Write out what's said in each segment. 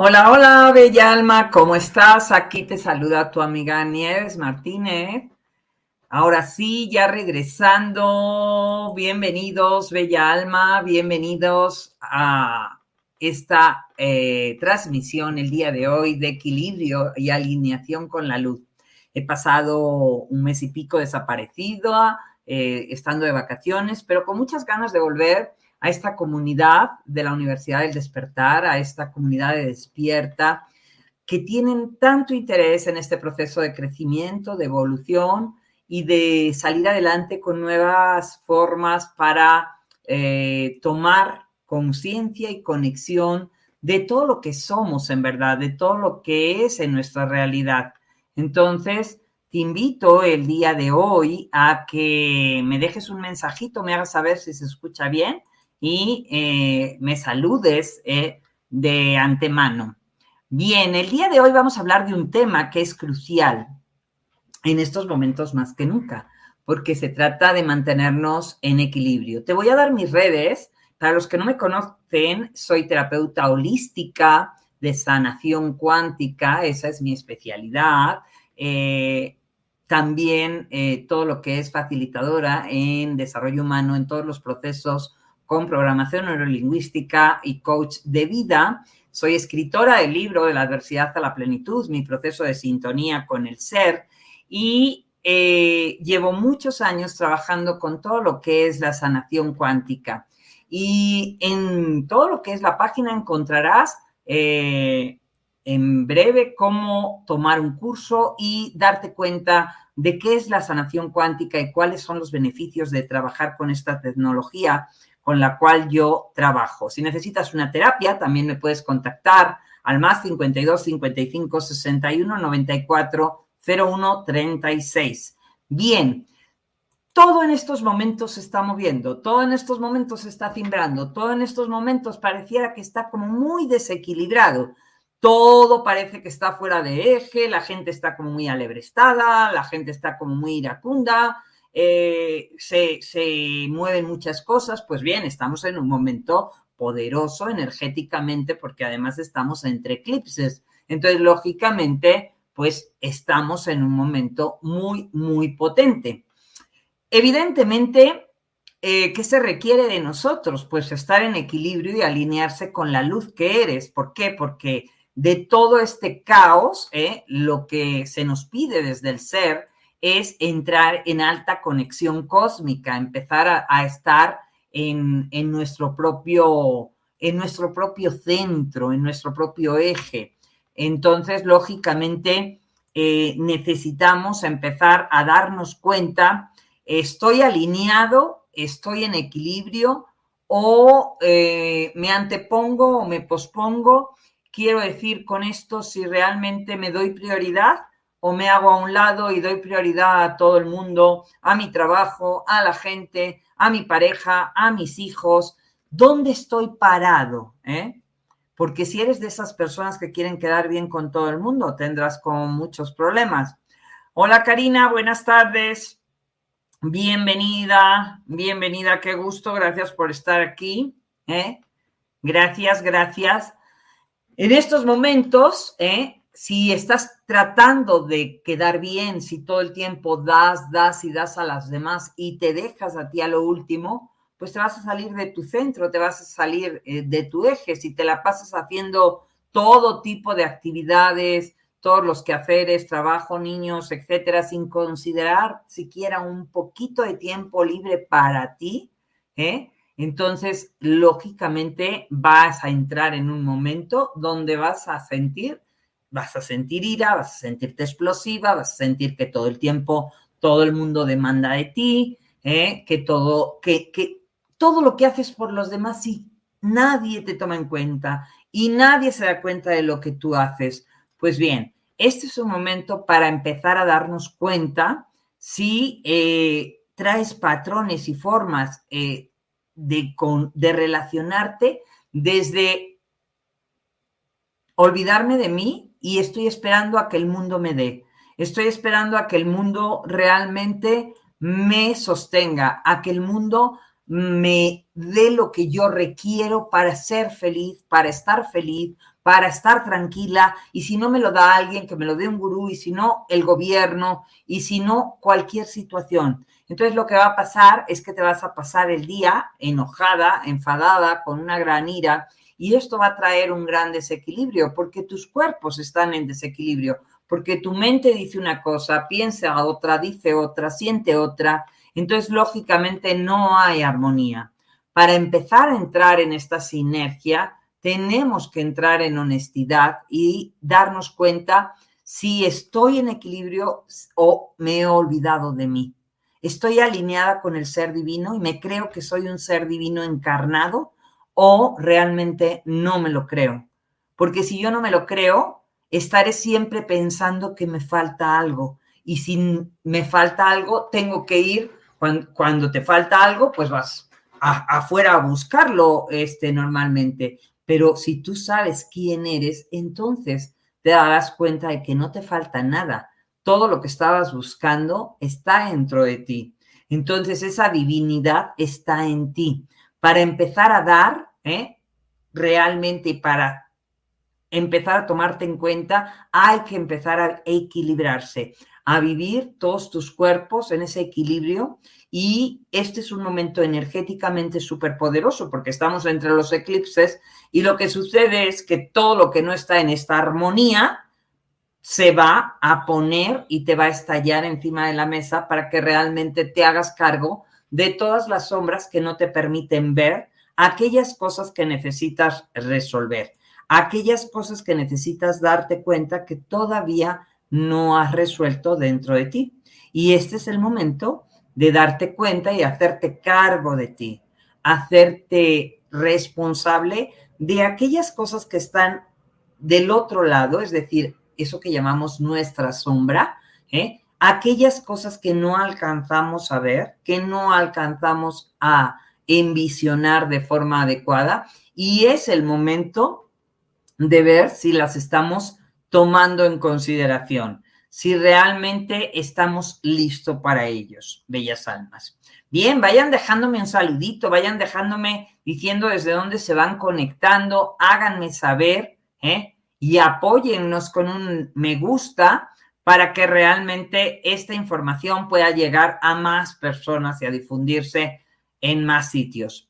Hola, hola, Bella Alma, ¿cómo estás? Aquí te saluda tu amiga Nieves Martínez. Ahora sí, ya regresando, bienvenidos, Bella Alma, bienvenidos a esta eh, transmisión el día de hoy de equilibrio y alineación con la luz. He pasado un mes y pico desaparecido, eh, estando de vacaciones, pero con muchas ganas de volver a esta comunidad de la Universidad del Despertar, a esta comunidad de despierta, que tienen tanto interés en este proceso de crecimiento, de evolución y de salir adelante con nuevas formas para eh, tomar conciencia y conexión de todo lo que somos en verdad, de todo lo que es en nuestra realidad. Entonces, te invito el día de hoy a que me dejes un mensajito, me hagas saber si se escucha bien y eh, me saludes eh, de antemano. Bien, el día de hoy vamos a hablar de un tema que es crucial en estos momentos más que nunca, porque se trata de mantenernos en equilibrio. Te voy a dar mis redes. Para los que no me conocen, soy terapeuta holística de sanación cuántica, esa es mi especialidad. Eh, también todo lo que es facilitadora en desarrollo humano, en todos los procesos con programación neurolingüística y coach de vida. Soy escritora del libro de la adversidad a la plenitud, mi proceso de sintonía con el ser y eh, llevo muchos años trabajando con todo lo que es la sanación cuántica. Y en todo lo que es la página encontrarás eh, en breve cómo tomar un curso y darte cuenta de qué es la sanación cuántica y cuáles son los beneficios de trabajar con esta tecnología con la cual yo trabajo. Si necesitas una terapia, también me puedes contactar al más 52 55 61 94 01 36. Bien, todo en estos momentos se está moviendo, todo en estos momentos se está timbrando, todo en estos momentos pareciera que está como muy desequilibrado. Todo parece que está fuera de eje, la gente está como muy alebrestada, la gente está como muy iracunda, eh, se, mueven muchas cosas, pues bien, estamos en un momento poderoso energéticamente porque además estamos entre eclipses. Entonces, lógicamente, pues estamos en un momento muy, muy potente. Evidentemente, eh, ¿qué se requiere de nosotros? Pues estar en equilibrio y alinearse con la luz que eres. ¿Por qué? Porque de todo este caos, ¿eh? lo que se nos pide desde el ser es entrar en alta conexión cósmica, empezar a, estar en, nuestro propio, en nuestro propio centro, en nuestro propio eje. Entonces, lógicamente, eh, necesitamos empezar a darnos cuenta, estoy alineado, estoy en equilibrio o eh, me antepongo o me pospongo. Quiero decir con esto si realmente me doy prioridad o me hago a un lado y doy prioridad a todo el mundo, a mi trabajo, a la gente, a mi pareja, a mis hijos. ¿Dónde estoy parado? Eh? Porque si eres de esas personas que quieren quedar bien con todo el mundo, tendrás con muchos problemas. Hola Karina, buenas tardes. Bienvenida, bienvenida, qué gusto, gracias por estar aquí. ¿eh? Gracias, gracias. En estos momentos, ¿eh? Si estás tratando de quedar bien, si todo el tiempo das, das y das a las demás y te dejas a ti a lo último, pues te vas a salir de tu centro, te vas a salir eh, de tu eje. Si te la pasas haciendo todo tipo de actividades, todos los quehaceres, trabajo, niños, etcétera, sin considerar siquiera un poquito de tiempo libre para ti, ¿eh? entonces lógicamente vas a entrar en un momento donde vas a sentir vas a sentir ira, vas a sentirte explosiva, vas a sentir que todo el tiempo todo el mundo demanda de ti, ¿eh? que, todo, que, que todo lo que haces por los demás, sí, nadie te toma en cuenta y nadie se da cuenta de lo que tú haces. Pues bien, este es un momento para empezar a darnos cuenta si eh, traes patrones y formas eh, de, de relacionarte desde olvidarme de mí y estoy esperando a que el mundo me dé. Estoy esperando a que el mundo realmente me sostenga, a que el mundo me dé lo que yo requiero para ser feliz, para estar feliz, para estar tranquila. Y si no me lo da alguien, que me lo dé un gurú, y si no, el gobierno, y si no, cualquier situación. Entonces lo que va a pasar es que te vas a pasar el día enojada, enfadada, con una gran ira, y esto va a traer un gran desequilibrio porque tus cuerpos están en desequilibrio, porque tu mente dice una cosa, piensa otra, dice otra, siente otra. Entonces, lógicamente, no hay armonía. Para empezar a entrar en esta sinergia, tenemos que entrar en honestidad y darnos cuenta si estoy en equilibrio o me he olvidado de mí. Estoy alineada con el ser divino y me creo que soy un ser divino encarnado o realmente no me lo creo. Porque si yo no me lo creo, estaré siempre pensando que me falta algo. Y si me falta algo, tengo que ir, cuando, te falta algo, pues vas afuera a buscarlo este, normalmente. Pero si tú sabes quién eres, entonces te darás cuenta de que no te falta nada. Todo lo que estabas buscando está dentro de ti. Entonces esa divinidad está en ti. Para empezar a dar, ¿eh? realmente para empezar a tomarte en cuenta, hay que empezar a equilibrarse, a vivir todos tus cuerpos en ese equilibrio y este es un momento energéticamente súper poderoso porque estamos entre los eclipses y lo que sucede es que todo lo que no está en esta armonía se va a poner y te va a estallar encima de la mesa para que realmente te hagas cargo de todas las sombras que no te permiten ver aquellas cosas que necesitas resolver, aquellas cosas que necesitas darte cuenta que todavía no has resuelto dentro de ti. Y este es el momento de darte cuenta y hacerte cargo de ti, hacerte responsable de aquellas cosas que están del otro lado, es decir, eso que llamamos nuestra sombra, ¿eh? aquellas cosas que no alcanzamos a ver, que no alcanzamos a envisionar de forma adecuada y es el momento de ver si las estamos tomando en consideración, si realmente estamos listos para ellos, bellas almas. Bien, vayan dejándome un saludito, vayan dejándome diciendo desde dónde se van conectando, háganme saber ¿eh? y apóyennos con un me gusta para que realmente esta información pueda llegar a más personas y a difundirse en más sitios.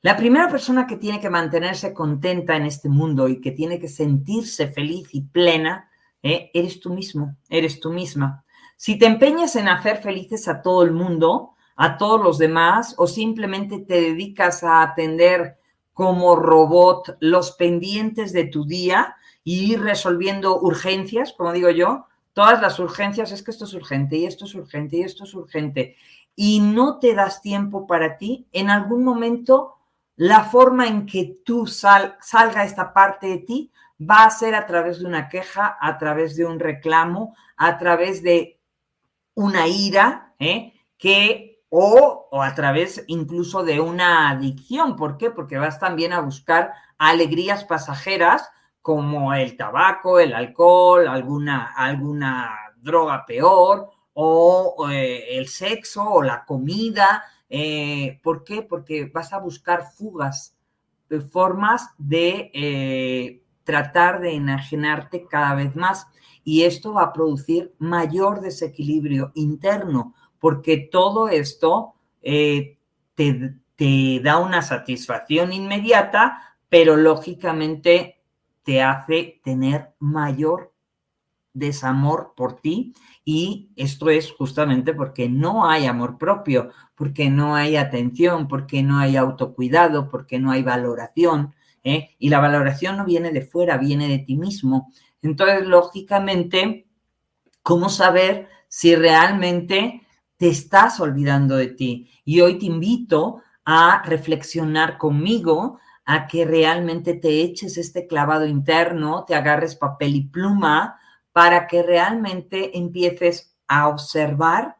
La primera persona que tiene que mantenerse contenta en este mundo y que tiene que sentirse feliz y plena, ¿eh? eres tú mismo, eres tú misma. Si te empeñas en hacer felices a todo el mundo, a todos los demás, o simplemente te dedicas a atender como robot los pendientes de tu día y ir resolviendo urgencias, como digo yo, todas las urgencias, es que esto es urgente y esto es urgente y esto es urgente, y no te das tiempo para ti, en algún momento la forma en que tú salga esta parte de ti va a ser a través de una queja, a través de un reclamo, a través de una ira, ¿eh? que o, o, a través incluso de una adicción. ¿Por qué? Porque vas también a buscar alegrías pasajeras como el tabaco, el alcohol, alguna, alguna droga peor o eh, el sexo o la comida. Eh, ¿Por qué? Porque vas a buscar fugas, formas de eh, tratar de enajenarte cada vez más. Y esto va a producir mayor desequilibrio interno, porque todo esto te, te da una satisfacción inmediata, pero lógicamente te hace tener mayor desamor por ti y esto es justamente porque no hay amor propio, porque no hay atención, porque no hay autocuidado, porque no hay valoración. ¿eh? Y la valoración no viene de fuera, viene de ti mismo. Entonces, lógicamente, ¿cómo saber si realmente te estás olvidando de ti? Y hoy te invito a reflexionar conmigo, a que realmente te eches este clavado interno, te agarres papel y pluma, para que realmente empieces a observar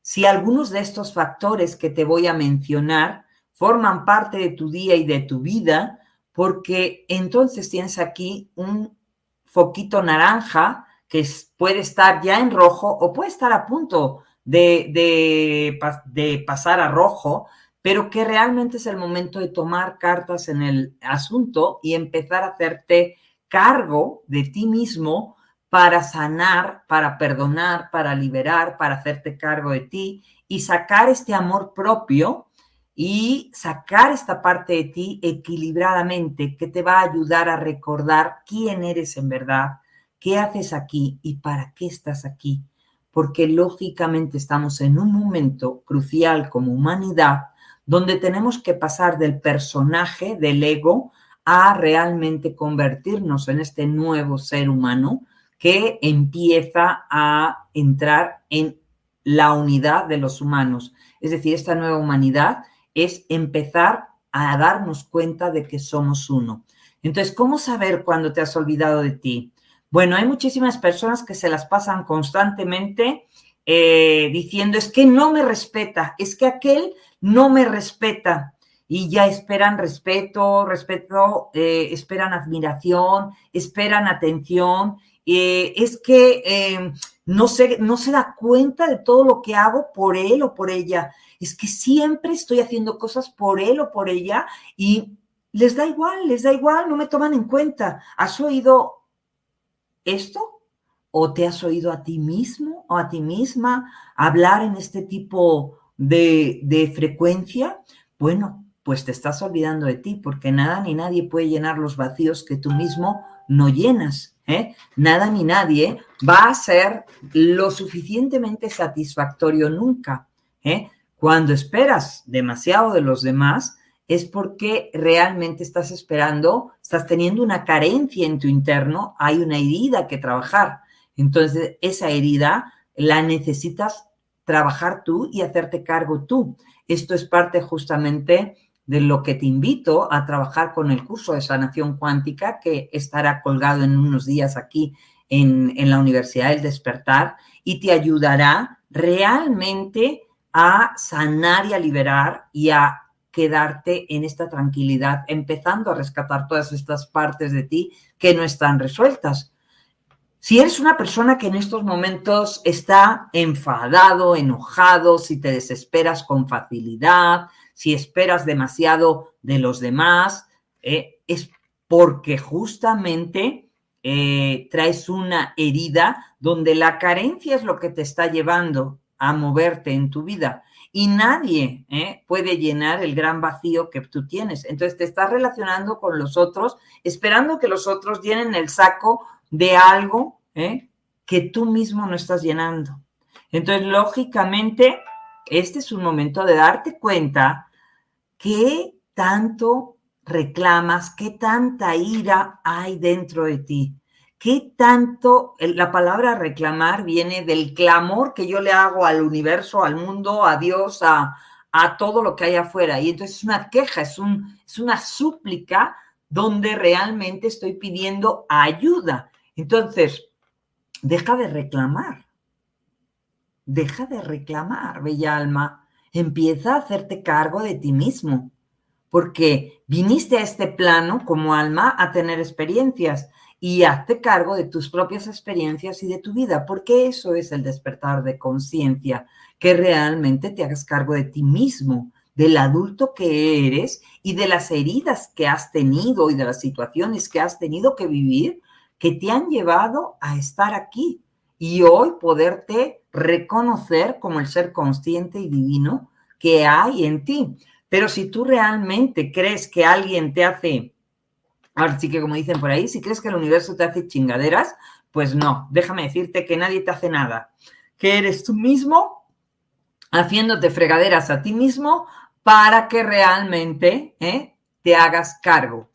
si algunos de estos factores que te voy a mencionar forman parte de tu día y de tu vida, porque entonces tienes aquí un foquito naranja que puede estar ya en rojo o puede estar a punto de, de, pasar a rojo, pero que realmente es el momento de tomar cartas en el asunto y empezar a hacerte cargo de ti mismo para sanar, para perdonar, para liberar, para hacerte cargo de ti y sacar este amor propio y sacar esta parte de ti equilibradamente que te va a ayudar a recordar quién eres en verdad, qué haces aquí y para qué estás aquí. Porque lógicamente estamos en un momento crucial como humanidad donde tenemos que pasar del personaje, del ego, a realmente convertirnos en este nuevo ser humano que empieza a entrar en la unidad de los humanos. Es decir, esta nueva humanidad es empezar a darnos cuenta de que somos uno. Entonces, ¿cómo saber cuándo te has olvidado de ti? Bueno, hay muchísimas personas que se las pasan constantemente eh, diciendo, es que no me respeta, es que aquel no me respeta. Y ya esperan respeto, respeto, eh, esperan admiración, esperan atención eh, es que em, no, se, no se da cuenta de todo lo que hago por él o por ella. Es que siempre estoy haciendo cosas por él o por ella y les da igual, les da igual, no me toman en cuenta. ¿Has oído esto? ¿O te has oído a ti mismo o a ti misma hablar en este tipo de, de frecuencia? Bueno, pues te estás olvidando de ti, porque nada ni nadie puede llenar los vacíos que tú mismo no llenas. ¿Eh? Nada ni nadie va a ser lo suficientemente satisfactorio nunca. ¿eh? Cuando esperas demasiado de los demás, es porque realmente estás esperando, estás teniendo una carencia en tu interno, hay una herida que trabajar. Entonces, esa herida la necesitas trabajar tú y hacerte cargo tú. Esto es parte justamente de lo que te invito a trabajar con el curso de sanación cuántica que estará colgado en unos días aquí en, la Universidad del Despertar y te ayudará realmente a sanar y a liberar y a quedarte en esta tranquilidad, empezando a rescatar todas estas partes de ti que no están resueltas. Si eres una persona que en estos momentos está enfadado, enojado, si te desesperas con facilidad, si esperas demasiado de los demás, eh, es porque justamente eh, traes una herida donde la carencia es lo que te está llevando a moverte en tu vida. y nadie ¿eh? puede llenar el gran vacío que tú tienes. Entonces te estás relacionando con los otros, esperando que los otros llenen el saco de algo que tú mismo no estás llenando. Entonces, lógicamente, este es un momento de darte cuenta qué tanto reclamas, qué tanta ira hay dentro de ti. ¿Qué tanto la palabra reclamar viene del clamor que yo le hago al universo, al mundo, a Dios, a, todo lo que hay afuera? Y entonces es una queja, es, un, es una súplica donde realmente estoy pidiendo ayuda. Entonces, deja de reclamar. Deja de reclamar, bella alma. Empieza a hacerte cargo de ti mismo, porque viniste a este plano como alma a tener experiencias y hazte cargo de tus propias experiencias y de tu vida, porque eso es el despertar de conciencia, que realmente te hagas cargo de ti mismo, del adulto que eres y de las heridas que has tenido y de las situaciones que has tenido que vivir que te han llevado a estar aquí y hoy poderte reconocer como el ser consciente y divino que hay en ti. Pero si tú realmente crees que alguien te hace Ahora sí que como dicen por ahí, si crees que el universo te hace chingaderas, pues no, déjame decirte que nadie te hace nada, que eres tú mismo haciéndote fregaderas a ti mismo para que realmente ¿eh? te hagas cargo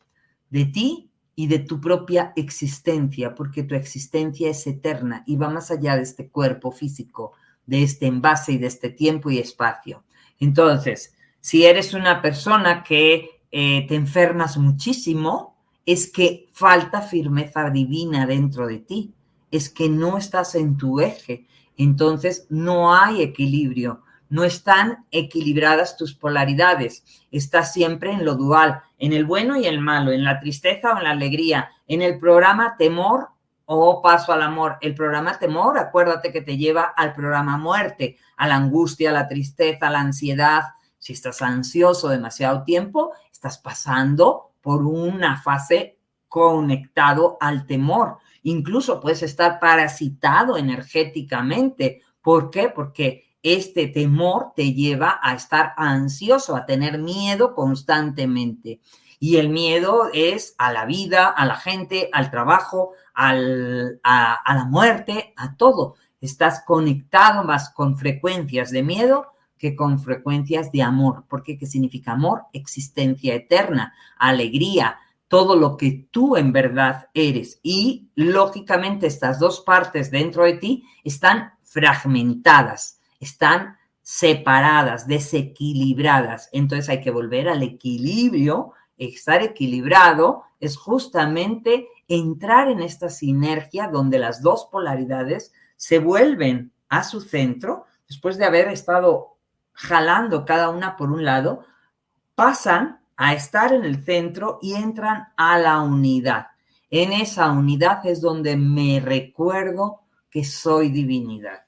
de ti y de tu propia existencia, porque tu existencia es eterna y va más allá de este cuerpo físico, de este envase y de este tiempo y espacio. Entonces, si eres una persona que eh, te enfermas muchísimo, es que falta firmeza divina dentro de ti, es que no estás en tu eje, entonces no hay equilibrio, no están equilibradas tus polaridades, estás siempre en lo dual, en el bueno y el malo, en la tristeza o en la alegría, en el programa temor o paso al amor. El programa temor, acuérdate que te lleva al programa muerte, a la angustia, a la tristeza, a la ansiedad. Si estás ansioso demasiado tiempo, estás pasando por una fase conectado al temor. Incluso puedes estar parasitado energéticamente. ¿Por qué? Porque este temor te lleva a estar ansioso, a tener miedo constantemente. Y el miedo es a la vida, a la gente, al trabajo, al, a, la muerte, a todo. Estás conectado más con frecuencias de miedo que con frecuencias de amor, porque ¿qué significa amor? Existencia eterna, alegría, todo lo que tú en verdad eres. Y lógicamente estas dos partes dentro de ti están fragmentadas, están separadas, desequilibradas. Entonces hay que volver al equilibrio. Estar equilibrado es justamente entrar en esta sinergia donde las dos polaridades se vuelven a su centro después de haber estado jalando cada una por un lado, pasan a estar en el centro y entran a la unidad. En esa unidad es donde me recuerdo que soy divinidad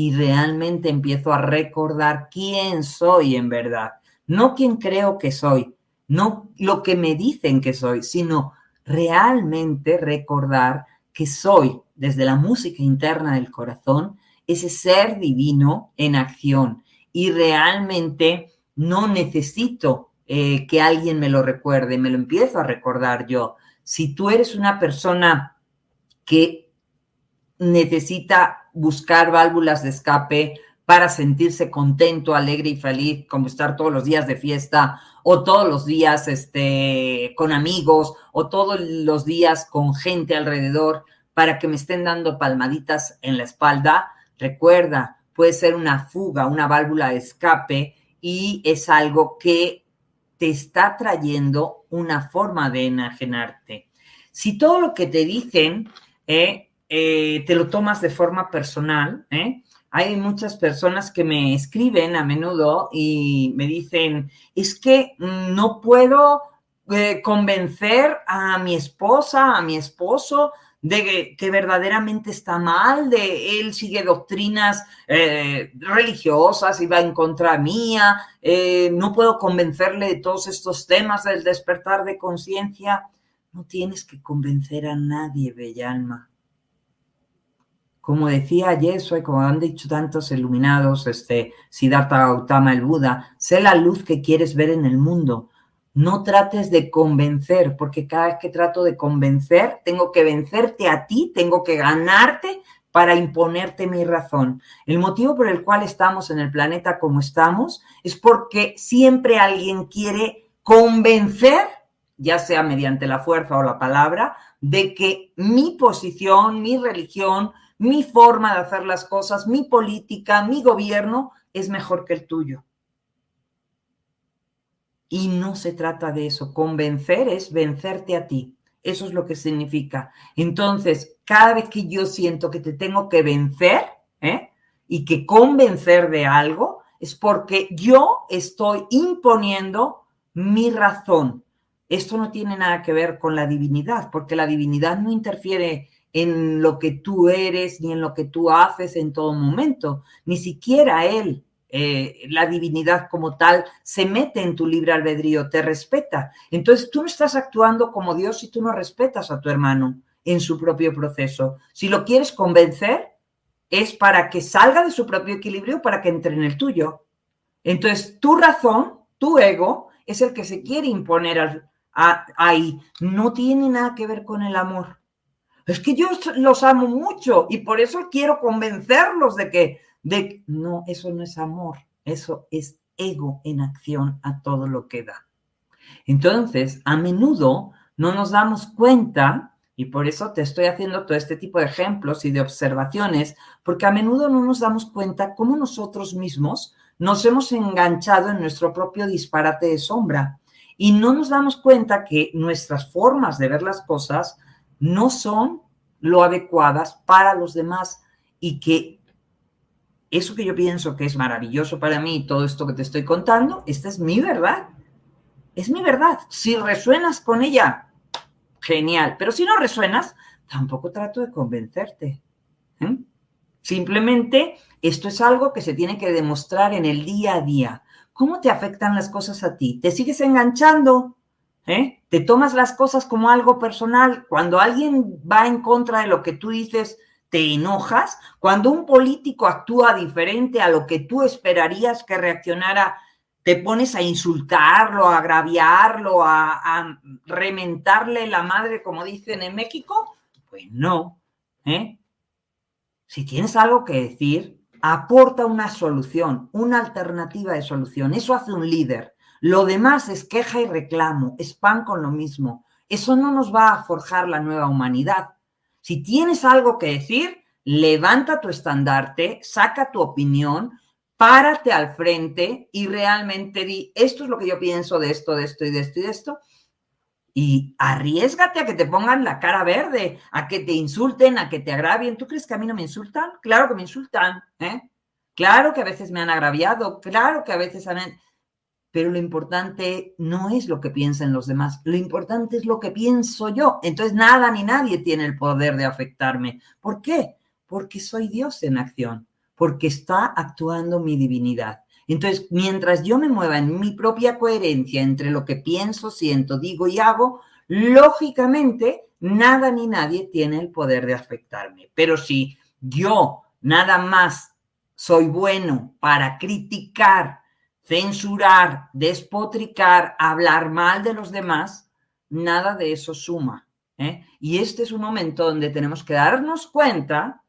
y realmente empiezo a recordar quién soy en verdad, no quién creo que soy, no lo que me dicen que soy, sino realmente recordar que soy desde la música interna del corazón ese ser divino en acción, y realmente no necesito eh, que alguien me lo recuerde, me lo empiezo a recordar yo. Si tú eres una persona que necesita buscar válvulas de escape para sentirse contento, alegre y feliz, como estar todos los días de fiesta o todos los días este, con amigos o todos los días con gente alrededor para que me estén dando palmaditas en la espalda, recuerda, puede ser una fuga, una válvula de escape y es algo que te está trayendo una forma de enajenarte. Si todo lo que te dicen eh, eh, te lo tomas de forma personal, eh, hay muchas personas que me escriben a menudo y me dicen, es que no puedo convencer a mi esposa, a mi esposo de que, verdaderamente está mal, de él sigue doctrinas eh, religiosas y va en contra mía, eh, no puedo convencerle de todos estos temas del despertar de conciencia. No tienes que convencer a nadie, bella alma. Como decía Yeshua y como han dicho tantos iluminados, este, Siddhartha Gautama, el Buda, sé la luz que quieres ver en el mundo. No trates de convencer, porque cada vez que trato de convencer, tengo que vencerte a ti, tengo que ganarte para imponerte mi razón. El motivo por el cual estamos en el planeta como estamos es porque siempre alguien quiere convencer, ya sea mediante la fuerza o la palabra, de que mi posición, mi religión, mi forma de hacer las cosas, mi política, mi gobierno es mejor que el tuyo. Y no se trata de eso. Convencer es vencerte a ti. Eso es lo que significa. Entonces, cada vez que yo siento que te tengo que vencer ¿eh? y que convencer de algo, es porque yo estoy imponiendo mi razón. Esto no tiene nada que ver con la divinidad, porque la divinidad no interfiere en lo que tú eres ni en lo que tú haces en todo momento. Ni siquiera Él, eh, la divinidad como tal, se mete en tu libre albedrío, te respeta. Entonces tú no estás actuando como Dios si tú no respetas a tu hermano en su propio proceso. Si lo quieres convencer, es para que salga de su propio equilibrio, para que entre en el tuyo. Entonces tu razón, tu ego, es el que se quiere imponer ahí. No tiene nada que ver con el amor es que yo los amo mucho y por eso quiero convencerlos de que, de, no, eso no es amor, eso es ego en acción a todo lo que da. Entonces, a menudo no nos damos cuenta, y por eso te estoy haciendo todo este tipo de ejemplos y de observaciones, porque a menudo no nos damos cuenta cómo nosotros mismos nos hemos enganchado en nuestro propio disparate de sombra y no nos damos cuenta que nuestras formas de ver las cosas no son lo adecuadas para los demás y que eso que yo pienso que es maravilloso para mí, todo esto que te estoy contando, esta es mi verdad. Es mi verdad. Si resuenas con ella, genial. Pero si no resuenas, tampoco trato de convencerte. ¿eh? Simplemente esto es algo que se tiene que demostrar en el día a día. ¿Cómo te afectan las cosas a ti? ¿Te sigues enganchando? ¿Eh? Te tomas las cosas como algo personal. Cuando alguien va en contra de lo que tú dices, te enojas. Cuando un político actúa diferente a lo que tú esperarías que reaccionara, te pones a insultarlo, a agraviarlo, a, a rementarle la madre, como dicen en México. Pues no. ¿eh? Si tienes algo que decir, aporta una solución, una alternativa de solución. Eso hace un líder. Lo demás es queja y reclamo, es pan con lo mismo. Eso no nos va a forjar la nueva humanidad. Si tienes algo que decir, levanta tu estandarte, saca tu opinión, párate al frente y realmente di, esto es lo que yo pienso de esto, de esto y de esto y de esto. Y arriesgate a que te pongan la cara verde, a que te insulten, a que te agravien. ¿Tú crees que a mí no me insultan? Claro que me insultan, ¿eh? Claro que a veces me han agraviado, claro que a veces han pero lo importante no es lo que piensen los demás, lo importante es lo que pienso yo. Entonces nada ni nadie tiene el poder de afectarme. ¿Por qué? Porque soy Dios en acción, porque está actuando mi divinidad. Entonces, mientras yo me mueva en mi propia coherencia entre lo que pienso, siento, digo y hago, lógicamente nada ni nadie tiene el poder de afectarme. Pero si yo nada más soy bueno para criticar, censurar, despotricar, hablar mal de los demás, nada de eso suma. ¿eh? Y este es un momento donde tenemos que darnos cuenta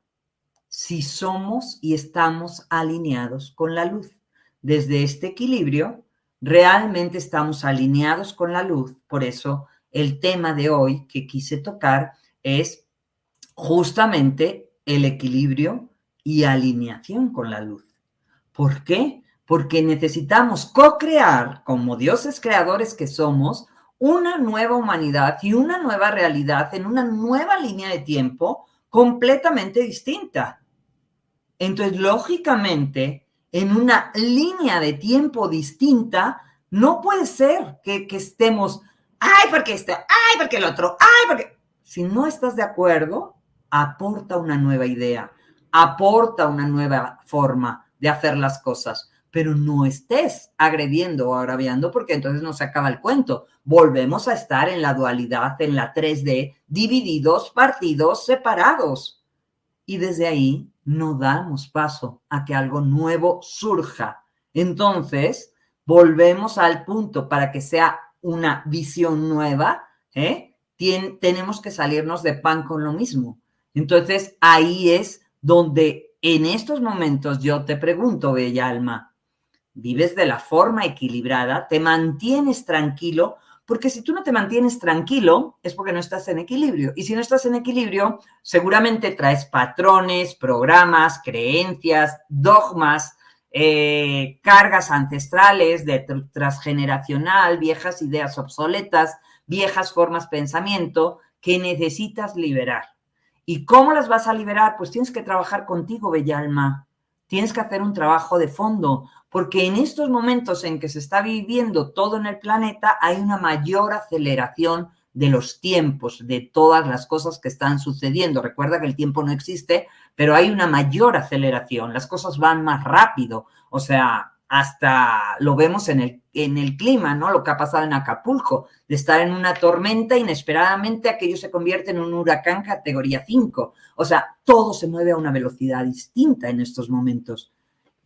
si somos y estamos alineados con la luz. Desde este equilibrio, realmente estamos alineados con la luz. Por eso el tema de hoy que quise tocar es justamente el equilibrio y alineación con la luz. ¿Por qué? Porque necesitamos co-crear, como dioses creadores que somos, una nueva humanidad y una nueva realidad en una nueva línea de tiempo completamente distinta. Entonces, lógicamente, en una línea de tiempo distinta, no puede ser que, estemos, ay, porque esto, ay, porque el otro, ay, porque... Si no estás de acuerdo, aporta una nueva idea, aporta una nueva forma de hacer las cosas pero no estés agrediendo o agraviando porque entonces no se acaba el cuento. Volvemos a estar en la dualidad, en la 3D, divididos, partidos, separados. y desde ahí no damos paso a que algo nuevo surja. Entonces, volvemos al punto para que sea una visión nueva, ¿eh? tenemos que salirnos de pan con lo mismo. Entonces, ahí es donde en estos momentos yo te pregunto, bella alma, ¿vives de la forma equilibrada? ¿Te mantienes tranquilo? Porque si tú no te mantienes tranquilo, es porque no estás en equilibrio. Y si no estás en equilibrio, seguramente traes patrones, programas, creencias, dogmas, eh, cargas ancestrales de transgeneracional, viejas ideas obsoletas, viejas formas de pensamiento que necesitas liberar. ¿Y cómo las vas a liberar? Pues tienes que trabajar contigo, bella alma. Tienes que hacer un trabajo de fondo, porque en estos momentos en que se está viviendo todo en el planeta hay una mayor aceleración de los tiempos, de todas las cosas que están sucediendo. Recuerda que el tiempo no existe, pero hay una mayor aceleración, las cosas van más rápido, o sea, hasta lo vemos en el, en el clima, ¿no? Lo que ha pasado en Acapulco, de estar en una tormenta, inesperadamente aquello se convierte en un huracán categoría 5. O sea, todo se mueve a una velocidad distinta en estos momentos.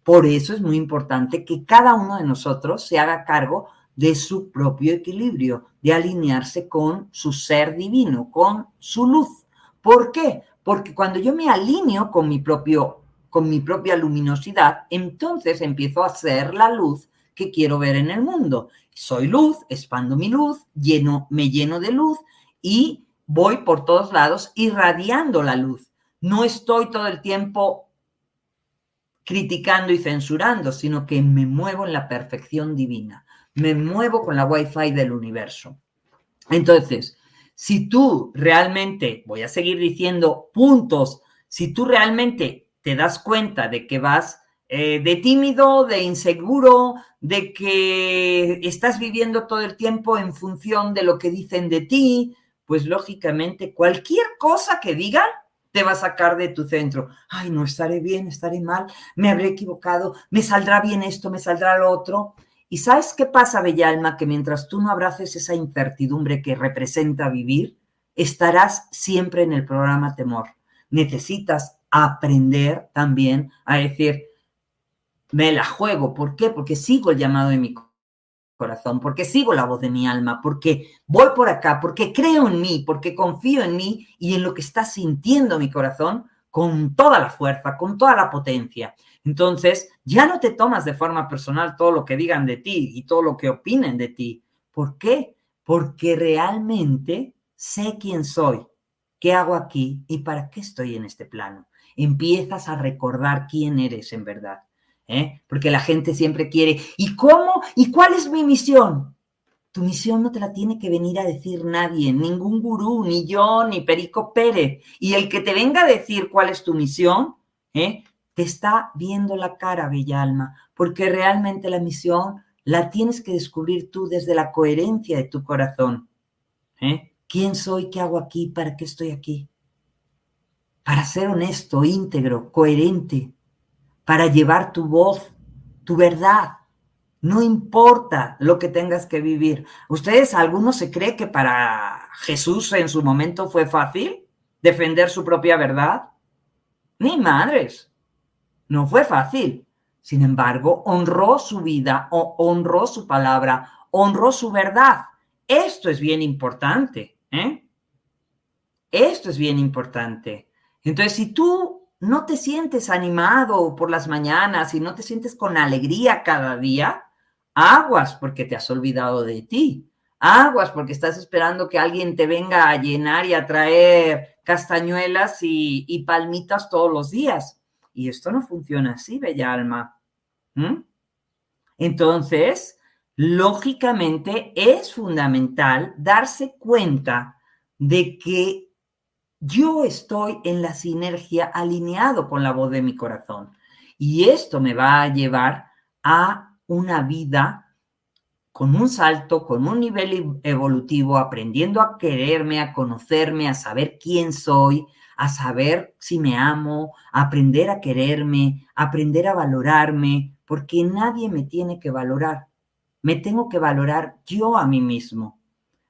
Por eso es muy importante que cada uno de nosotros se haga cargo de su propio equilibrio, de alinearse con su ser divino, con su luz. ¿Por qué? Porque cuando yo me alineo con mi propio con mi propia luminosidad, entonces empiezo a ser la luz que quiero ver en el mundo. Soy luz, expando mi luz, me lleno de luz y voy por todos lados irradiando la luz. No estoy todo el tiempo criticando y censurando, sino que me muevo en la perfección divina. Me muevo con la wifi del universo. Entonces, si tú realmente, voy a seguir diciendo puntos, si tú realmente te das cuenta de que vas eh, de tímido, de inseguro, de que estás viviendo todo el tiempo en función de lo que dicen de ti, pues lógicamente cualquier cosa que digan te va a sacar de tu centro. Ay, no estaré bien, estaré mal, me habré equivocado, me saldrá bien esto, me saldrá lo otro. ¿Y sabes qué pasa, Bella Alma? Que mientras tú no abraces esa incertidumbre que representa vivir, estarás siempre en el programa temor. Necesitas aprender también a decir, me la juego. ¿Por qué? Porque sigo el llamado de mi corazón, porque sigo la voz de mi alma, porque voy por acá, porque creo en mí, porque confío en mí y en lo que está sintiendo mi corazón con toda la fuerza, con toda la potencia. Entonces, ya no te tomas de forma personal todo lo que digan de ti y todo lo que opinen de ti. ¿Por qué? Porque realmente sé quién soy, qué hago aquí y para qué estoy en este plano empiezas a recordar quién eres en verdad. ¿Eh? Porque la gente siempre quiere, ¿y cómo? ¿Y cuál es mi misión? Tu misión no te la tiene que venir a decir nadie, ningún gurú, ni yo, ni Perico Pérez. Y el que te venga a decir cuál es tu misión, ¿eh? te está viendo la cara, bella alma, porque realmente la misión la tienes que descubrir tú desde la coherencia de tu corazón. ¿eh? ¿Quién soy? ¿Qué hago aquí? ¿Para qué estoy aquí? para ser honesto, íntegro, coherente, para llevar tu voz, tu verdad. No importa lo que tengas que vivir. ¿Ustedes, alguno se cree que para Jesús en su momento fue fácil defender su propia verdad? Ni madres. No fue fácil. Sin embargo, honró su vida, honró su palabra, honró su verdad. Esto es bien importante. ¿eh? Esto es bien importante. Entonces, si tú no te sientes animado por las mañanas y no te sientes con alegría cada día, aguas porque te has olvidado de ti. Aguas porque estás esperando que alguien te venga a llenar y a traer castañuelas y, palmitas todos los días. Y esto no funciona así, bella alma. Entonces, lógicamente es fundamental darse cuenta de que yo estoy en la sinergia alineado con la voz de mi corazón. Y esto me va a llevar a una vida con un salto, con un nivel evolutivo, aprendiendo a quererme, a conocerme, a saber quién soy, a saber si me amo, a aprender a quererme, a aprender a valorarme, porque nadie me tiene que valorar. Me tengo que valorar yo a mí mismo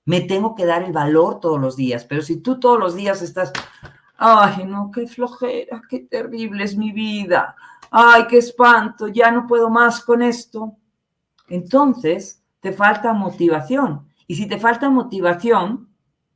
me tengo que dar el valor todos los días. Pero si tú todos los días estás, Ay, no, qué flojera, qué terrible es mi vida. Ay, qué espanto, ya no puedo más con esto. Entonces, te falta motivación. Y si te falta motivación,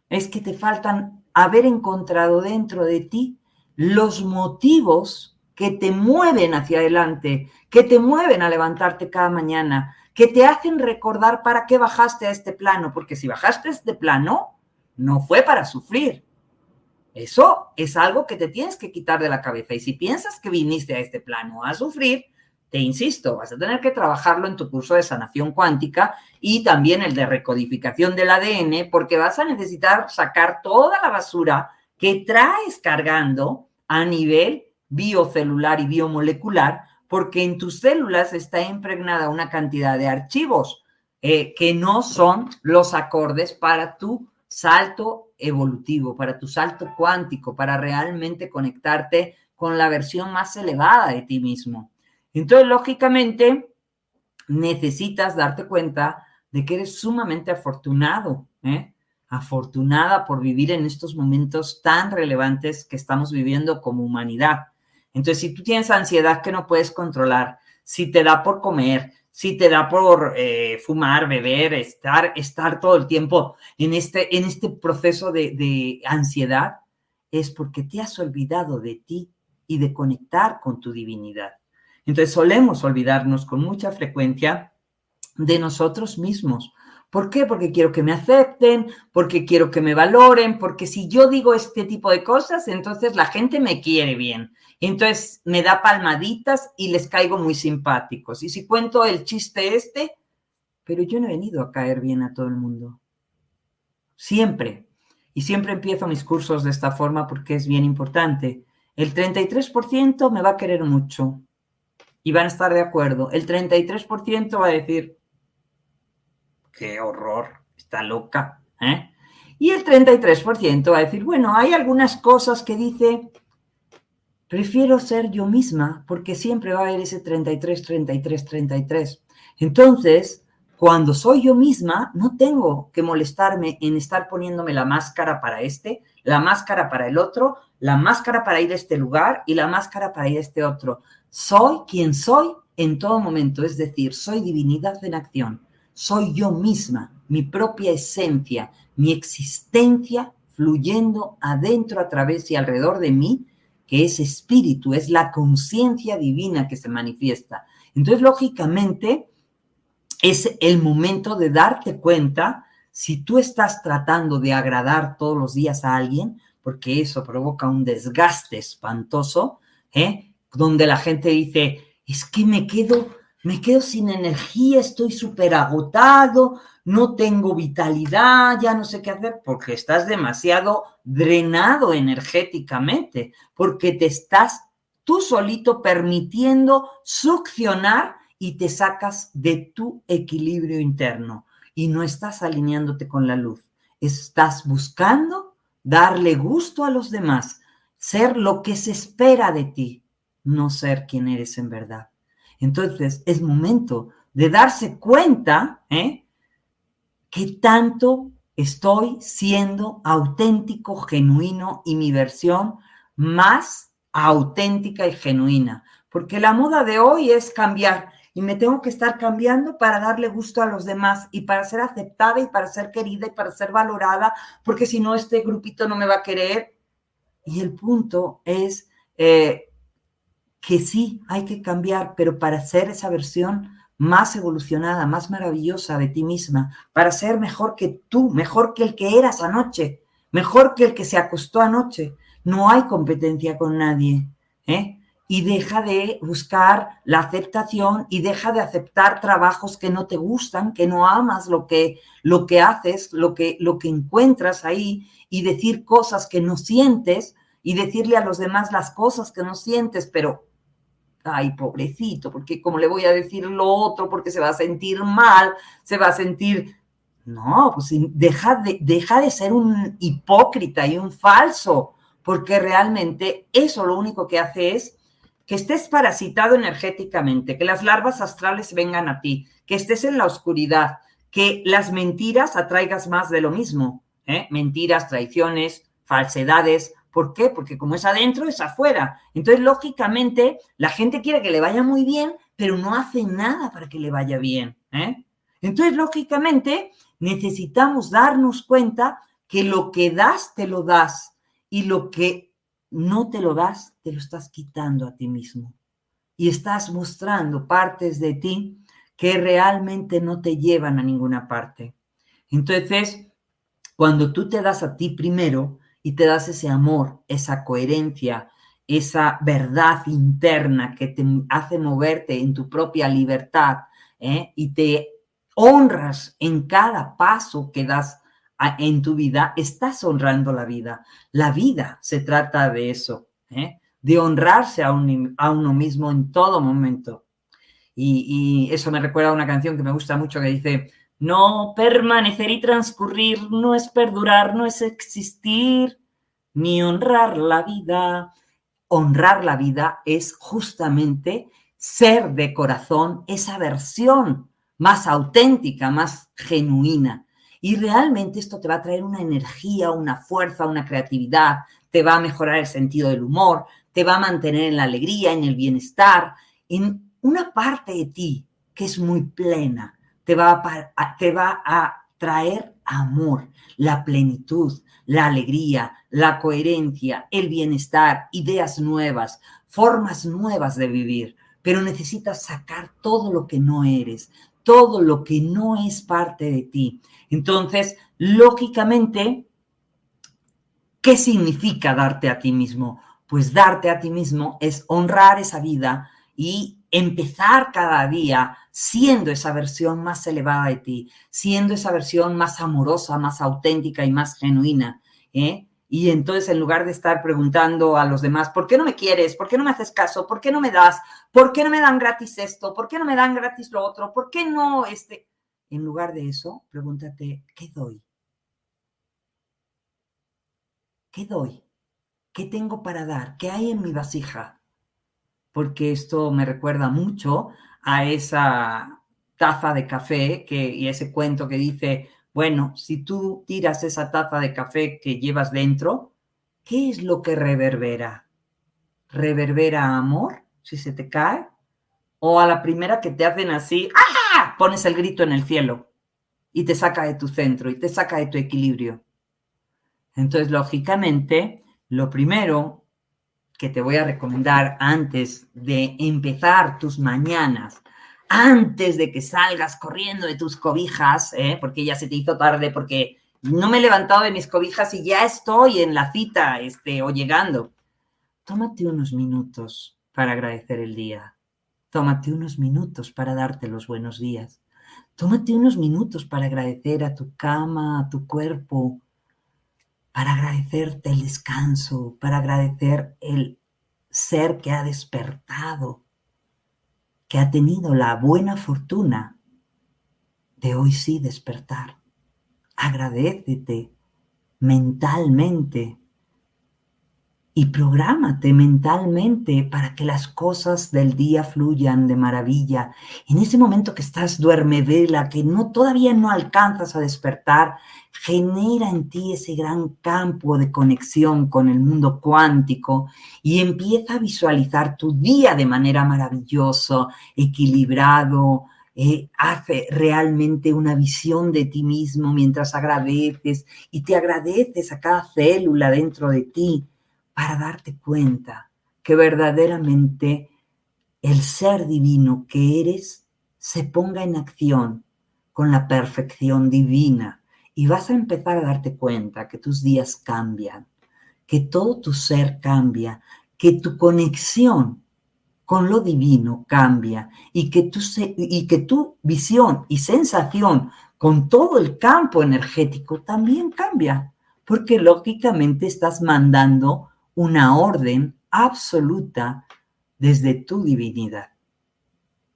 es que te faltan haber encontrado dentro de ti los motivos que te mueven hacia adelante, que te mueven a levantarte cada mañana, que te hacen recordar para qué bajaste a este plano, porque si bajaste a este plano, no fue para sufrir. Eso es algo que te tienes que quitar de la cabeza. Y si piensas que viniste a este plano a sufrir, te insisto, vas a tener que trabajarlo en tu curso de sanación cuántica y también el de recodificación del ADN, porque vas a necesitar sacar toda la basura que traes cargando a nivel biocelular y biomolecular, porque en tus células está impregnada una cantidad de archivos eh, que no son los acordes para tu salto evolutivo, para tu salto cuántico, para realmente conectarte con la versión más elevada de ti mismo. Entonces, lógicamente, necesitas darte cuenta de que eres sumamente afortunado, ¿eh? afortunada por vivir en estos momentos tan relevantes que estamos viviendo como humanidad. Entonces, si tú tienes ansiedad que no puedes controlar, si te da por comer, si te da por eh, fumar, beber, estar, estar todo el tiempo en este, en este proceso de, de ansiedad, es porque te has olvidado de ti y de conectar con tu divinidad. Entonces solemos olvidarnos con mucha frecuencia de nosotros mismos. ¿Por qué? Porque quiero que me acepten, porque quiero que me valoren, porque si yo digo este tipo de cosas, entonces la gente me quiere bien. Entonces me da palmaditas y les caigo muy simpáticos. Y si cuento el chiste este, pero yo no he venido a caer bien a todo el mundo. Siempre. Y siempre empiezo mis cursos de esta forma porque es bien importante. El 33% me va a querer mucho, y van a estar de acuerdo. El 33% va a decir, qué horror, está loca. ¿eh? Y el 33% va a decir, bueno, hay algunas cosas que dice, prefiero ser yo misma, porque siempre va a haber ese 33, 33, 33. Entonces, cuando soy yo misma, no tengo que molestarme en estar poniéndome la máscara para este, la máscara para el otro, la máscara para ir a este lugar y la máscara para ir a este otro. Soy quien soy en todo momento, es decir, soy divinidad en acción, soy yo misma, mi propia esencia, mi existencia fluyendo adentro, a través y alrededor de mí, que es espíritu, es la conciencia divina que se manifiesta. Entonces, lógicamente, es el momento de darte cuenta si tú estás tratando de agradar todos los días a alguien, porque eso provoca un desgaste espantoso, ¿eh? donde la gente dice, es que me quedo, me quedo sin energía, estoy súper agotado, no tengo vitalidad, ya no sé qué hacer, porque estás demasiado drenado energéticamente, porque te estás tú solito permitiendo succionar y te sacas de tu equilibrio interno y no estás alineándote con la luz. Estás buscando darle gusto a los demás, ser lo que se espera de ti, no ser quien eres en verdad. Entonces, es momento de darse cuenta ¿eh? que tanto estoy siendo auténtico, genuino y mi versión más auténtica y genuina. Porque la moda de hoy es cambiar y me tengo que estar cambiando para darle gusto a los demás y para ser aceptada y para ser querida y para ser valorada, porque si no, este grupito no me va a querer. Y el punto es eh, que sí hay que cambiar, pero para ser esa versión más evolucionada, más maravillosa de ti misma, para ser mejor que tú, mejor que el que eras anoche, mejor que el que se acostó anoche. No hay competencia con nadie. ¿eh? Y deja de buscar la aceptación y deja de aceptar trabajos que no te gustan, que no amas lo que, lo que haces, lo que, lo que encuentras ahí y decir cosas que no sientes y decirle a los demás las cosas que no sientes, pero ay, pobrecito, porque como le voy a decir lo otro, porque se va a sentir mal, se va a sentir... No, pues deja de, deja de ser un hipócrita y un falso, porque realmente eso lo único que hace es que estés parasitado energéticamente, que las larvas astrales vengan a ti, que estés en la oscuridad, que las mentiras atraigas más de lo mismo, ¿eh? mentiras, traiciones, falsedades, ¿Por qué? Porque como es adentro, es afuera. Entonces, lógicamente, la gente quiere que le vaya muy bien, pero no hace nada para que le vaya bien. ¿eh? Entonces, lógicamente, necesitamos darnos cuenta que lo que das, te lo das, y lo que no te lo das, te lo estás quitando a ti mismo. Y estás mostrando partes de ti que realmente no te llevan a ninguna parte. Entonces, cuando tú te das a ti primero y te das ese amor, esa coherencia, esa verdad interna que te hace moverte en tu propia libertad ¿eh? y te honras en cada paso que das en tu vida, estás honrando la vida. La vida se trata de eso, ¿eh? de honrarse a, a, uno mismo en todo momento. Y, y, eso me recuerda a una canción que me gusta mucho que dice, no permanecer y transcurrir no es perdurar, no es existir, ni honrar la vida. Honrar la vida es justamente ser de corazón esa versión más auténtica, más genuina. Y realmente esto te va a traer una energía, una fuerza, una creatividad, te va a mejorar el sentido del humor, te va a mantener en la alegría, en el bienestar, en una parte de ti que es muy plena, te va a, te va a traer amor, la plenitud, la alegría, la coherencia, el bienestar, ideas nuevas, formas nuevas de vivir. Pero necesitas sacar todo lo que no eres, todo lo que no es parte de ti. Entonces, lógicamente, ¿qué significa darte a ti mismo? Pues darte a ti mismo es honrar esa vida y empezar cada día siendo esa versión más elevada de ti, siendo esa versión más amorosa, más auténtica y más genuina. ¿eh? Y entonces, en lugar de estar preguntando a los demás, ¿por qué no me quieres? ¿Por qué no me haces caso? ¿Por qué no me das? ¿Por qué no me dan gratis esto? ¿Por qué no me dan gratis lo otro? ¿Por qué no este? En lugar de eso, pregúntate, ¿qué doy? ¿Qué doy? ¿Qué tengo para dar? ¿Qué hay en mi vasija? Porque esto me recuerda mucho a esa taza de café que, y ese cuento que dice, bueno, si tú tiras esa taza de café que llevas dentro, ¿qué es lo que reverbera? ¿Reverbera amor si se te cae? ¿O a la primera que te hacen así, ¡ah! pones el grito en el cielo y te saca de tu centro y te saca de tu equilibrio? Entonces, lógicamente, lo primero que te voy a recomendar antes de empezar tus mañanas, antes de que salgas corriendo de tus cobijas, ¿eh? porque ya se te hizo tarde, porque no me he levantado de mis cobijas y ya estoy en la cita este, o llegando. Tómate unos minutos para agradecer el día. Tómate unos minutos para darte los buenos días. Tómate unos minutos para agradecer a tu cama, a tu cuerpo, para agradecerte el descanso, para agradecer el ser que ha despertado, que ha tenido la buena fortuna de hoy sí despertar. Agradecete mentalmente y prográmate mentalmente para que las cosas del día fluyan de maravilla. En ese momento que estás duermedela, que no todavía no alcanzas a despertar, genera en ti ese gran campo de conexión con el mundo cuántico y empieza a visualizar tu día de manera maravillosa, equilibrado, eh, hace realmente una visión de ti mismo mientras agradeces y te agradeces a cada célula dentro de ti para darte cuenta que verdaderamente el ser divino que eres se ponga en acción con la perfección divina. Y vas a empezar a darte cuenta que tus días cambian, que todo tu ser cambia, que tu conexión con lo divino cambia y que tu, y que tu visión y sensación con todo el campo energético también cambia, porque lógicamente estás mandando una orden absoluta desde tu divinidad.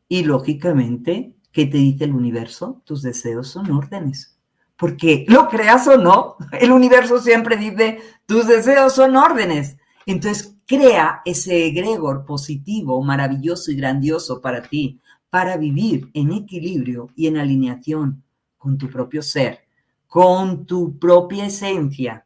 Y lógicamente, ¿qué te dice el universo? Tus deseos son órdenes. Porque lo creas o no, el universo siempre dice, tus deseos son órdenes. Entonces, crea ese egregor positivo, maravilloso y grandioso para ti, para vivir en equilibrio y en alineación con tu propio ser, con tu propia esencia,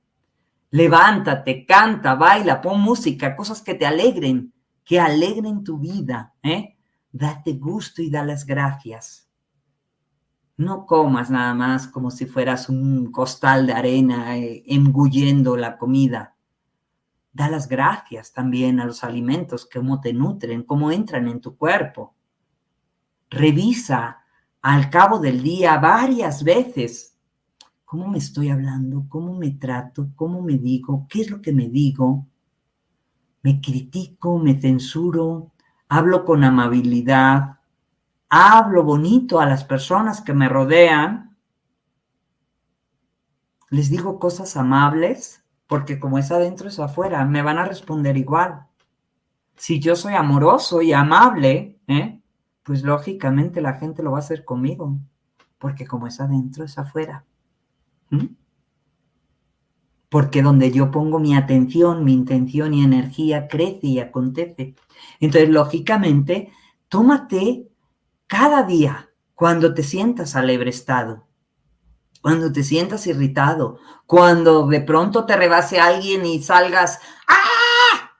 Levántate, canta, baila, pon música, cosas que te alegren, que alegren tu vida. ¿eh? Date gusto y da las gracias. No comas nada más como si fueras un costal de arena eh, engullendo la comida. Da las gracias también a los alimentos, cómo te nutren, cómo entran en tu cuerpo. Revisa al cabo del día varias veces cómo me estoy hablando, cómo me trato, cómo me digo, qué es lo que me digo. Me critico, me censuro, hablo con amabilidad, hablo bonito a las personas que me rodean, les digo cosas amables porque como es adentro es afuera, me van a responder igual. Si yo soy amoroso y amable, ¿eh? pues lógicamente la gente lo va a hacer conmigo, porque como es adentro es afuera. Porque donde yo pongo mi atención, mi intención y energía, crece y acontece. Entonces, lógicamente, tómate cada día cuando te sientas estado cuando te sientas irritado, cuando de pronto te rebase alguien y salgas, ¡ah!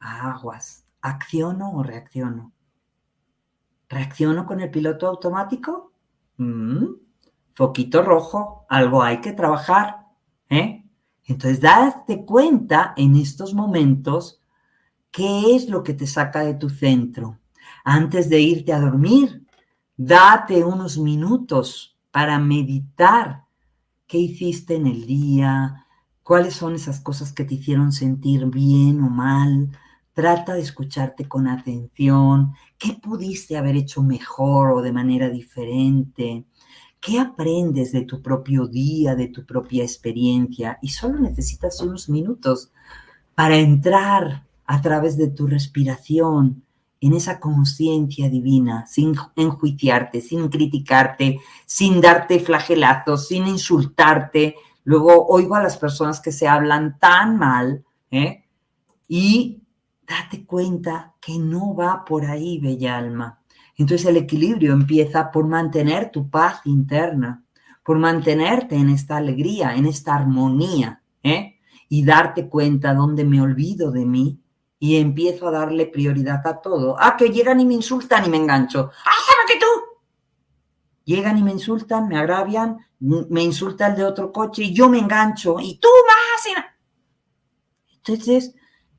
Aguas, ¿acciono o reacciono? ¿Reacciono con el piloto automático? Mm, foquito rojo, algo hay que trabajar, ¿eh? Entonces, date cuenta en estos momentos qué es lo que te saca de tu centro. Antes de irte a dormir, date unos minutos para meditar qué hiciste en el día, cuáles son esas cosas que te hicieron sentir bien o mal. Trata de escucharte con atención, qué pudiste haber hecho mejor o de manera diferente, qué aprendes de tu propio día, de tu propia experiencia. Y solo necesitas unos minutos para entrar a través de tu respiración en esa conciencia divina, sin enjuiciarte, sin criticarte, sin darte flagelazos, sin insultarte. Luego oigo a las personas que se hablan tan mal, ¿eh? Y date cuenta que no va por ahí, bella alma. Entonces el equilibrio empieza por mantener tu paz interna, por mantenerte en esta alegría, en esta armonía, ¿eh? Y darte cuenta donde me olvido de mí y empiezo a darle prioridad a todo. Ah, que llegan y me insultan y me engancho. ¡Ah, que tú! Llegan y me insultan, me agravian, me insulta el de otro coche y yo me engancho y tú más. Entonces,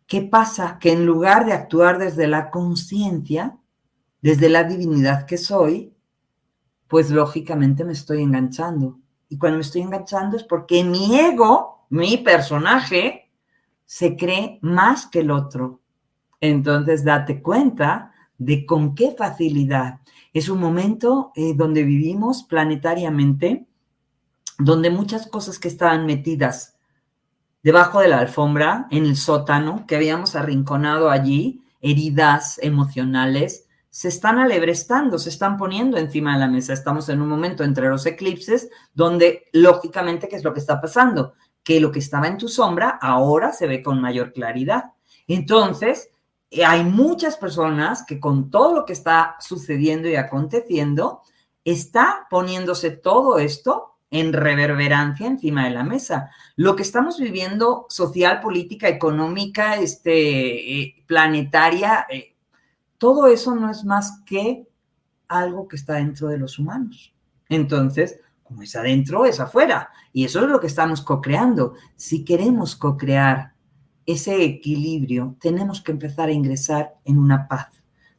¿qué pasa? Que en lugar de actuar desde la conciencia, desde la divinidad que soy, pues lógicamente me estoy enganchando. Y cuando me estoy enganchando es porque mi ego, mi personaje, se cree más que el otro. Entonces, date cuenta de con qué facilidad. Es un momento eh, donde vivimos planetariamente, donde muchas cosas que estaban metidas debajo de la alfombra, en el sótano, que habíamos arrinconado allí, heridas emocionales, se están alebrestando, se están poniendo encima de la mesa. Estamos en un momento entre los eclipses donde, lógicamente, ¿qué es lo que está pasando? que lo que estaba en tu sombra ahora se ve con mayor claridad. Entonces, eh, hay muchas personas que con todo lo que está sucediendo y aconteciendo, está poniéndose todo esto en reverberancia encima de la mesa. Lo que estamos viviendo social, política, económica, este, eh, planetaria, eh, todo eso no es más que algo que está dentro de los humanos. Entonces, como es adentro, es afuera. Y eso es lo que estamos co-creando. Si queremos co-crear ese equilibrio, tenemos que empezar a ingresar en una paz.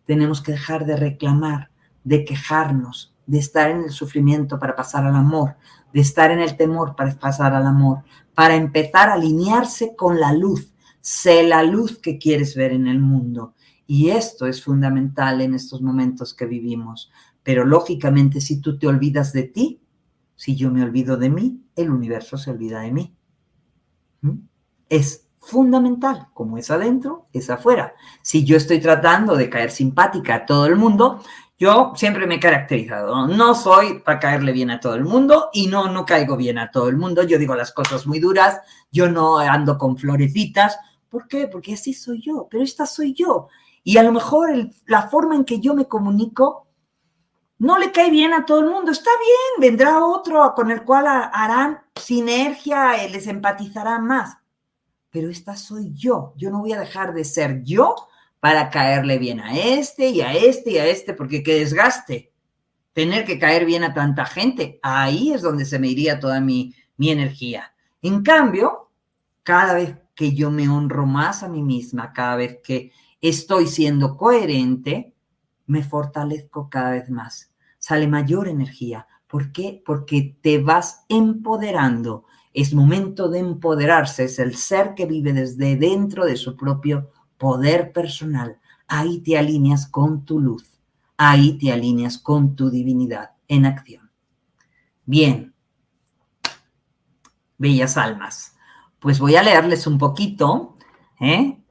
Tenemos que dejar de reclamar, de quejarnos, de estar en el sufrimiento para pasar al amor, de estar en el temor para pasar al amor, para empezar a alinearse con la luz. Sé la luz que quieres ver en el mundo. Y esto es fundamental en estos momentos que vivimos. Pero lógicamente, si tú te olvidas de ti, si yo me olvido de mí, el universo se olvida de mí. ¿Mm? Es fundamental, como es adentro, es afuera. Si yo estoy tratando de caer simpática a todo el mundo, yo siempre me he caracterizado, no soy para caerle bien a todo el mundo y no, no caigo bien a todo el mundo, yo digo las cosas muy duras, yo no ando con florecitas, ¿por qué? Porque así soy yo, pero esta soy yo. Y a lo mejor la forma en que yo me comunico no le cae bien a todo el mundo. Está bien, vendrá otro con el cual harán sinergia, y les empatizarán más. Pero esta soy yo. Yo no voy a dejar de ser yo para caerle bien a este y a este y a este, porque qué desgaste tener que caer bien a tanta gente. Ahí es donde se me iría toda mi, mi energía. En cambio, cada vez que yo me honro más a mí misma, cada vez que estoy siendo coherente, me fortalezco cada vez más. Sale mayor energía. ¿Por qué? Porque te vas empoderando. Es momento de empoderarse. Es el ser que vive desde dentro de su propio poder personal. Ahí te alineas con tu luz. Ahí te alineas con tu divinidad en acción. Bien. Bellas almas. Pues voy a leerles un poquito ¿eh?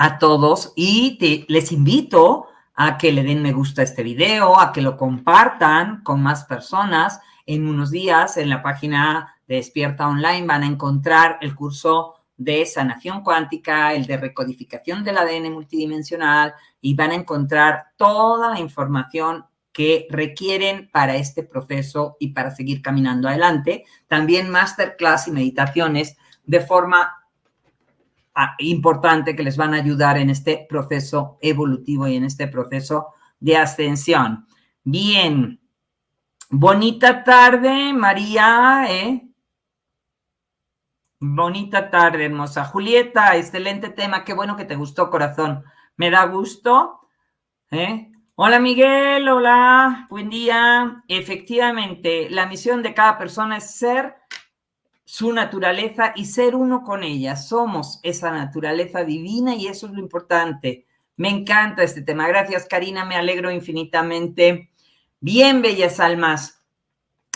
A todos y les invito a que le den me gusta este video, a que lo compartan con más personas. En unos días en la página de Despierta Online van a encontrar el curso de sanación cuántica, el de recodificación del ADN multidimensional y van a encontrar toda la información que requieren para este proceso y para seguir caminando adelante. También masterclass y meditaciones de forma importante que les van a ayudar en este proceso evolutivo y en este proceso de ascensión. Bien, bonita tarde, María. ¿eh? Bonita tarde, hermosa. Julieta, excelente tema. Qué bueno que te gustó, corazón. Me da gusto. ¿eh? Hola, Miguel. Hola. Buen día. Efectivamente, la misión de cada persona es ser su naturaleza y ser uno con ella. Somos esa naturaleza divina y eso es lo importante. Me encanta este tema. Gracias, Karina. Me alegro infinitamente. Bien, bellas almas.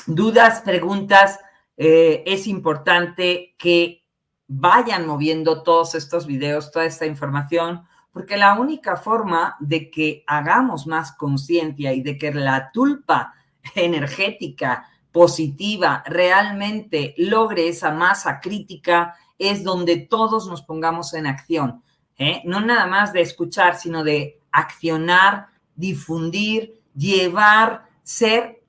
Dudas, preguntas eh, es importante que vayan moviendo todos estos videos, toda esta información, porque la única forma de que hagamos más conciencia y de que la tulpa energética positiva realmente logre esa masa crítica es donde todos nos pongamos en acción. ¿eh? No nada más de escuchar, sino de accionar, difundir, llevar, ser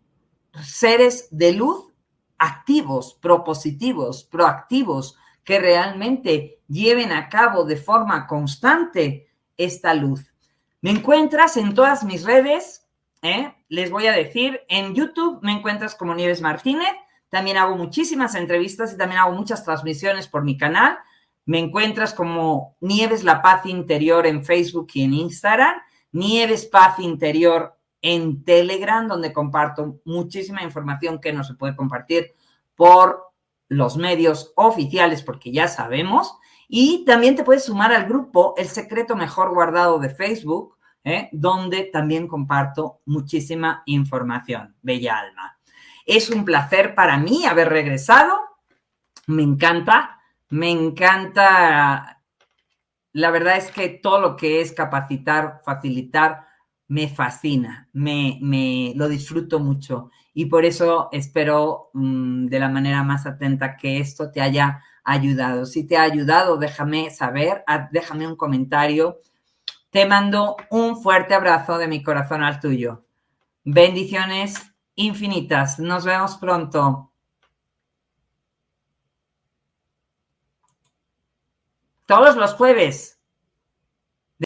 seres de luz activos, propositivos, proactivos, que realmente lleven a cabo de forma constante esta luz. Me encuentras en todas mis redes, ¿eh? les voy a decir, en YouTube me encuentras como Nieves Martínez, también hago muchísimas entrevistas y también hago muchas transmisiones por mi canal. Me encuentras como Nieves La Paz Interior en Facebook y en Instagram, Nieves Paz Interior en Telegram, donde comparto muchísima información que no se puede compartir por los medios oficiales, porque ya sabemos. Y también te puedes sumar al grupo El Secreto Mejor Guardado de Facebook, ¿eh? donde también comparto muchísima información. Bella alma. Es un placer para mí haber regresado. Me encanta, me encanta. La verdad es que todo lo que es capacitar, facilitar, me fascina, me, me lo disfruto mucho y por eso espero mm, de la manera más atenta que esto te haya ayudado. Si te ha ayudado, déjame saber, déjame un comentario. Te mando un fuerte abrazo de mi corazón al tuyo. Bendiciones infinitas. Nos vemos pronto. Todos los jueves